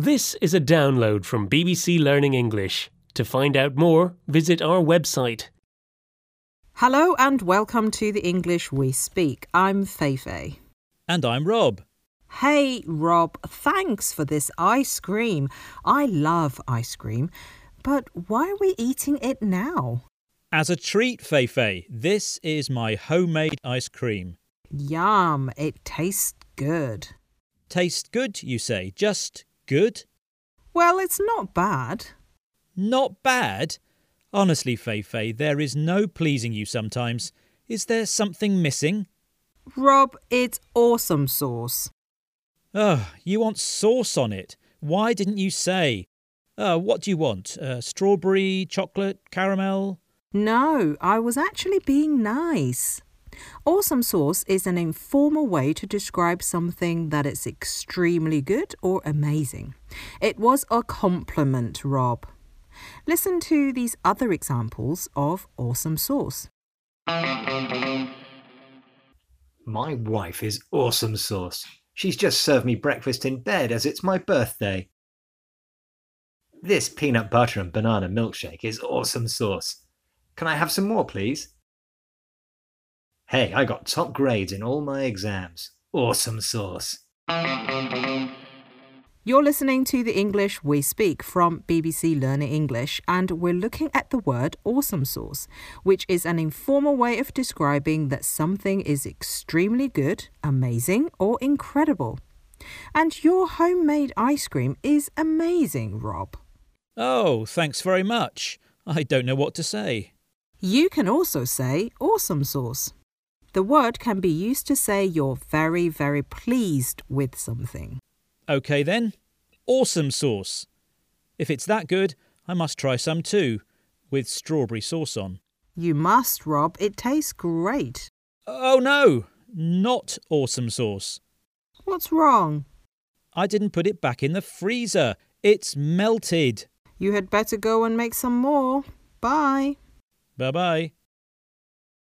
This is a download from BBC Learning English. To find out more, visit our website. Hello and welcome to the English We Speak. I'm Feifei. And I'm Rob. Hey, Rob, thanks for this ice cream. I love ice cream, but why are we eating it now? As a treat, Feifei, this is my homemade ice cream. Yum, it tastes good. Tastes good, you say? Just good? Well, it's not bad. Not bad? Honestly, Feifei, there is no pleasing you sometimes. Is there something missing? Rob, it's awesome sauce. Oh, you want sauce on it. Why didn't you say? Uh, what do you want? Uh, strawberry, chocolate, caramel? No, I was actually being nice. Awesome sauce is an informal way to describe something that is extremely good or amazing. It was a compliment, Rob. Listen to these other examples of awesome sauce. My wife is awesome sauce. She's just served me breakfast in bed as it's my birthday. This peanut butter and banana milkshake is awesome sauce. Can I have some more, please? Hey, I got top grades in all my exams. Awesome sauce. You're listening to the English We Speak from BBC Learning English, and we're looking at the word awesome sauce, which is an informal way of describing that something is extremely good, amazing, or incredible. And your homemade ice cream is amazing, Rob. Oh, thanks very much. I don't know what to say. You can also say awesome sauce. The word can be used to say you're very, very pleased with something. OK then. Awesome sauce. If it's that good, I must try some too, with strawberry sauce on. You must, Rob. It tastes great. Oh no, not awesome sauce. What's wrong? I didn't put it back in the freezer. It's melted. You had better go and make some more. Bye. Bye bye.